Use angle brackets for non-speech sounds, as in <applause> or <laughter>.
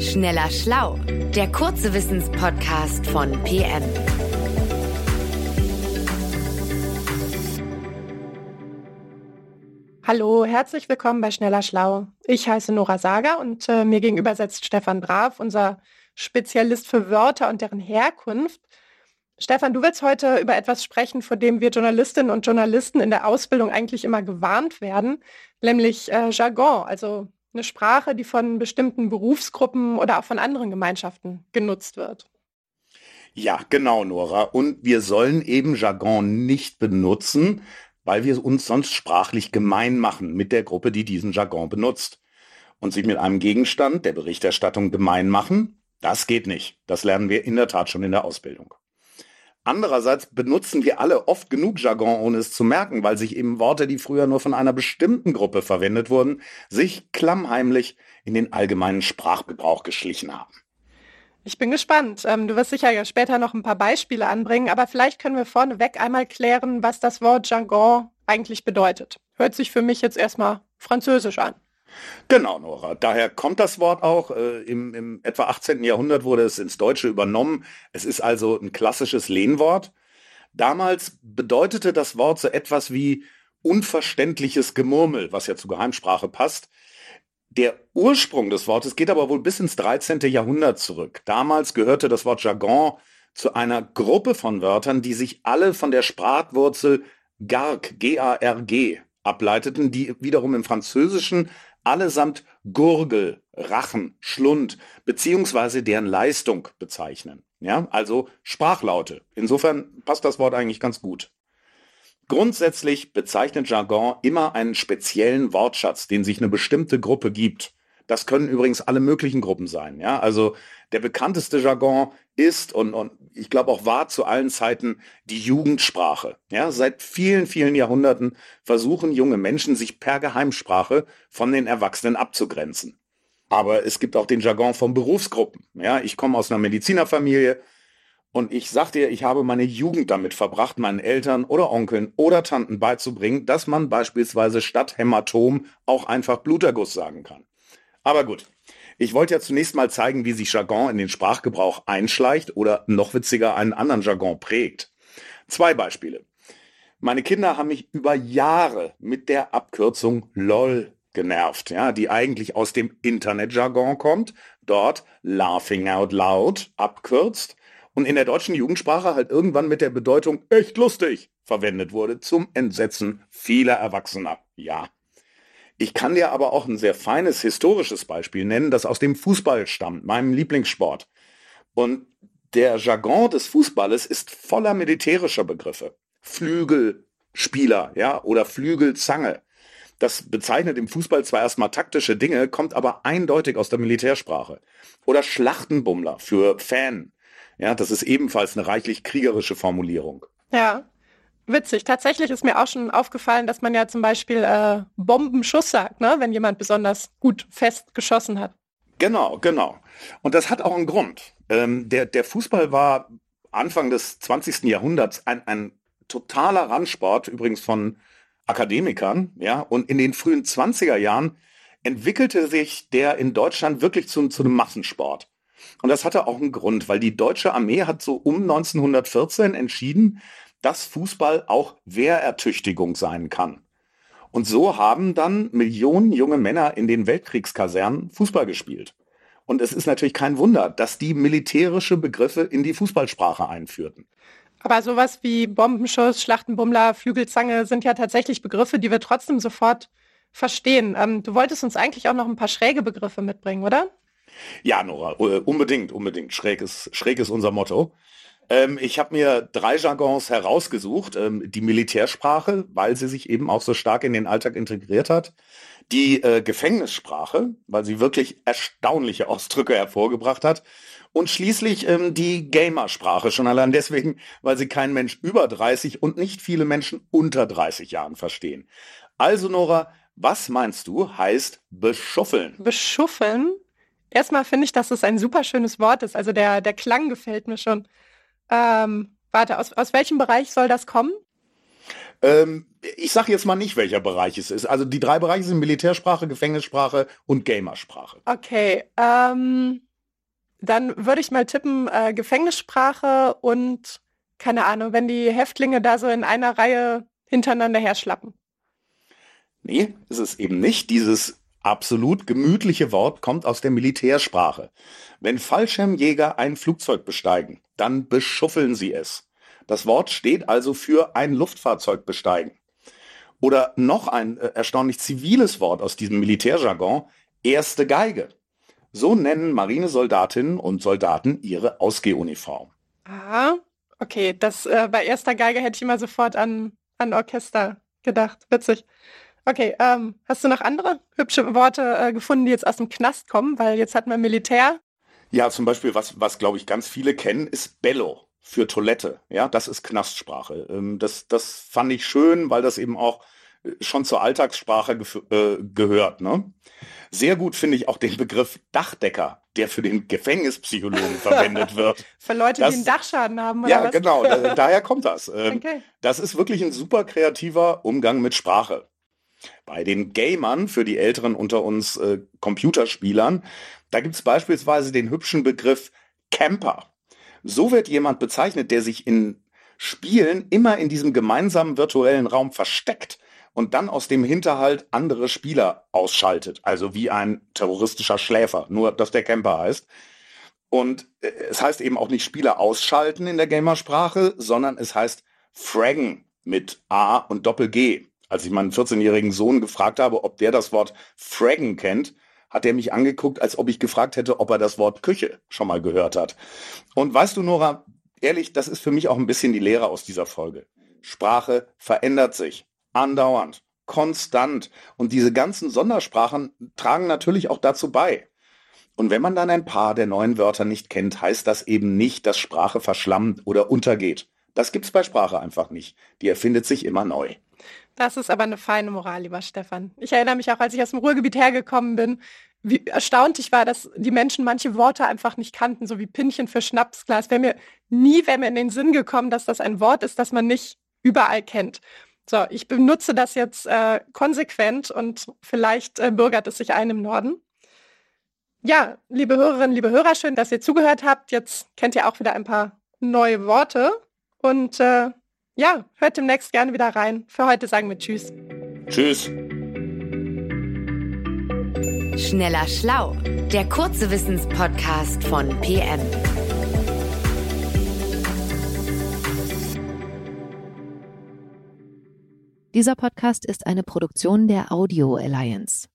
Schneller Schlau, der kurze Wissenspodcast von PM. Hallo, herzlich willkommen bei Schneller Schlau. Ich heiße Nora Sager und äh, mir gegenüber setzt Stefan Draf, unser Spezialist für Wörter und deren Herkunft. Stefan, du willst heute über etwas sprechen, vor dem wir Journalistinnen und Journalisten in der Ausbildung eigentlich immer gewarnt werden, nämlich äh, Jargon, also eine Sprache, die von bestimmten Berufsgruppen oder auch von anderen Gemeinschaften genutzt wird. Ja, genau, Nora. Und wir sollen eben Jargon nicht benutzen, weil wir uns sonst sprachlich gemein machen mit der Gruppe, die diesen Jargon benutzt. Und sich mit einem Gegenstand der Berichterstattung gemein machen, das geht nicht. Das lernen wir in der Tat schon in der Ausbildung. Andererseits benutzen wir alle oft genug Jargon, ohne es zu merken, weil sich eben Worte, die früher nur von einer bestimmten Gruppe verwendet wurden, sich klammheimlich in den allgemeinen Sprachgebrauch geschlichen haben. Ich bin gespannt. Ähm, du wirst sicher ja später noch ein paar Beispiele anbringen, aber vielleicht können wir vorneweg einmal klären, was das Wort Jargon eigentlich bedeutet. Hört sich für mich jetzt erstmal französisch an. Genau, Nora. Daher kommt das Wort auch. Äh, im, Im etwa 18. Jahrhundert wurde es ins Deutsche übernommen. Es ist also ein klassisches Lehnwort. Damals bedeutete das Wort so etwas wie unverständliches Gemurmel, was ja zu Geheimsprache passt. Der Ursprung des Wortes geht aber wohl bis ins 13. Jahrhundert zurück. Damals gehörte das Wort Jargon zu einer Gruppe von Wörtern, die sich alle von der Sprachwurzel Garg, G-A-R-G, ableiteten, die wiederum im Französischen allesamt Gurgel, Rachen, Schlund beziehungsweise deren Leistung bezeichnen. Ja, also Sprachlaute. Insofern passt das Wort eigentlich ganz gut. Grundsätzlich bezeichnet Jargon immer einen speziellen Wortschatz, den sich eine bestimmte Gruppe gibt. Das können übrigens alle möglichen Gruppen sein. Ja, also der bekannteste Jargon ist und, und ich glaube auch war zu allen Zeiten die Jugendsprache. Ja, seit vielen, vielen Jahrhunderten versuchen junge Menschen, sich per Geheimsprache von den Erwachsenen abzugrenzen. Aber es gibt auch den Jargon von Berufsgruppen. Ja, ich komme aus einer Medizinerfamilie und ich sag dir, ich habe meine Jugend damit verbracht, meinen Eltern oder Onkeln oder Tanten beizubringen, dass man beispielsweise statt Hämatom auch einfach Bluterguss sagen kann. Aber gut, ich wollte ja zunächst mal zeigen, wie sich Jargon in den Sprachgebrauch einschleicht oder noch witziger einen anderen Jargon prägt. Zwei Beispiele. Meine Kinder haben mich über Jahre mit der Abkürzung LOL genervt, ja, die eigentlich aus dem Internetjargon kommt, dort Laughing Out Loud abkürzt und in der deutschen Jugendsprache halt irgendwann mit der Bedeutung echt lustig verwendet wurde zum Entsetzen vieler Erwachsener. Ja. Ich kann dir aber auch ein sehr feines historisches Beispiel nennen, das aus dem Fußball stammt, meinem Lieblingssport. Und der Jargon des Fußballes ist voller militärischer Begriffe. Flügelspieler, ja, oder Flügelzange. Das bezeichnet im Fußball zwar erstmal taktische Dinge, kommt aber eindeutig aus der Militärsprache. Oder Schlachtenbummler für Fan. Ja, das ist ebenfalls eine reichlich kriegerische Formulierung. Ja. Witzig. Tatsächlich ist mir auch schon aufgefallen, dass man ja zum Beispiel äh, Bombenschuss sagt, ne? wenn jemand besonders gut fest geschossen hat. Genau, genau. Und das hat auch einen Grund. Ähm, der, der Fußball war Anfang des 20. Jahrhunderts ein, ein totaler Randsport, übrigens von Akademikern, ja, und in den frühen 20er Jahren entwickelte sich der in Deutschland wirklich zu, zu einem Massensport. Und das hatte auch einen Grund, weil die deutsche Armee hat so um 1914 entschieden, dass Fußball auch Wehrertüchtigung sein kann. Und so haben dann Millionen junge Männer in den Weltkriegskasernen Fußball gespielt. Und es ist natürlich kein Wunder, dass die militärische Begriffe in die Fußballsprache einführten. Aber sowas wie Bombenschuss, Schlachtenbummler, Flügelzange sind ja tatsächlich Begriffe, die wir trotzdem sofort verstehen. Ähm, du wolltest uns eigentlich auch noch ein paar schräge Begriffe mitbringen, oder? Ja, Nora, äh, unbedingt, unbedingt. Schräg ist, schräg ist unser Motto. Ähm, ich habe mir drei Jargons herausgesucht. Ähm, die Militärsprache, weil sie sich eben auch so stark in den Alltag integriert hat. Die äh, Gefängnissprache, weil sie wirklich erstaunliche Ausdrücke hervorgebracht hat. Und schließlich ähm, die Gamersprache, schon allein deswegen, weil sie kein Mensch über 30 und nicht viele Menschen unter 30 Jahren verstehen. Also Nora, was meinst du, heißt beschuffeln? Beschuffeln? Erstmal finde ich, dass es ein super schönes Wort ist. Also der, der Klang gefällt mir schon. Ähm, warte, aus, aus welchem Bereich soll das kommen? Ähm, ich sage jetzt mal nicht, welcher Bereich es ist. Also die drei Bereiche sind Militärsprache, Gefängnissprache und Gamersprache. Okay. Ähm, Dann würde ich mal tippen, äh, Gefängnissprache und keine Ahnung, wenn die Häftlinge da so in einer Reihe hintereinander herschlappen. Nee, ist es eben nicht. Dieses absolut gemütliche Wort kommt aus der Militärsprache. Wenn Fallschirmjäger ein Flugzeug besteigen, dann beschuffeln sie es. Das Wort steht also für ein Luftfahrzeug besteigen. Oder noch ein äh, erstaunlich ziviles Wort aus diesem Militärjargon, erste Geige. So nennen Marinesoldatinnen und Soldaten ihre Ausgehuniform. Ah, okay. Das äh, bei erster Geige hätte ich immer sofort an, an Orchester gedacht. Witzig. Okay, ähm, hast du noch andere hübsche Worte äh, gefunden, die jetzt aus dem Knast kommen? Weil jetzt hatten wir Militär. Ja, zum Beispiel, was, was glaube ich ganz viele kennen, ist Bello für Toilette. Ja, das ist Knastsprache. Ähm, das, das fand ich schön, weil das eben auch äh, schon zur Alltagssprache äh, gehört. Ne? Sehr gut finde ich auch den Begriff Dachdecker, der für den Gefängnispsychologen verwendet <laughs> wird. Für Leute, das, die einen Dachschaden haben. Oder ja, was? genau. Da, daher kommt das. Ähm, <laughs> okay. Das ist wirklich ein super kreativer Umgang mit Sprache. Bei den Gamern, für die Älteren unter uns äh, Computerspielern, da gibt es beispielsweise den hübschen Begriff Camper. So wird jemand bezeichnet, der sich in Spielen immer in diesem gemeinsamen virtuellen Raum versteckt und dann aus dem Hinterhalt andere Spieler ausschaltet. Also wie ein terroristischer Schläfer, nur dass der Camper heißt. Und äh, es heißt eben auch nicht Spieler ausschalten in der Gamersprache, sondern es heißt fraggen mit A und Doppel G. Als ich meinen 14-jährigen Sohn gefragt habe, ob der das Wort fraggen kennt, hat er mich angeguckt, als ob ich gefragt hätte, ob er das Wort Küche schon mal gehört hat. Und weißt du, Nora, ehrlich, das ist für mich auch ein bisschen die Lehre aus dieser Folge. Sprache verändert sich. Andauernd. Konstant. Und diese ganzen Sondersprachen tragen natürlich auch dazu bei. Und wenn man dann ein paar der neuen Wörter nicht kennt, heißt das eben nicht, dass Sprache verschlammt oder untergeht. Das gibt's bei Sprache einfach nicht. Die erfindet sich immer neu. Das ist aber eine feine Moral, lieber Stefan. Ich erinnere mich auch, als ich aus dem Ruhrgebiet hergekommen bin, wie erstaunt ich war, dass die Menschen manche Worte einfach nicht kannten, so wie Pinchen für Schnapsglas. Wäre mir nie wäre mir in den Sinn gekommen, dass das ein Wort ist, das man nicht überall kennt. So, ich benutze das jetzt äh, konsequent und vielleicht äh, bürgert es sich ein im Norden. Ja, liebe Hörerinnen, liebe Hörer, schön, dass ihr zugehört habt. Jetzt kennt ihr auch wieder ein paar neue Worte und äh, ja, hört demnächst gerne wieder rein. Für heute sagen wir Tschüss. Tschüss. Schneller Schlau, der kurze Wissenspodcast von PM. Dieser Podcast ist eine Produktion der Audio Alliance.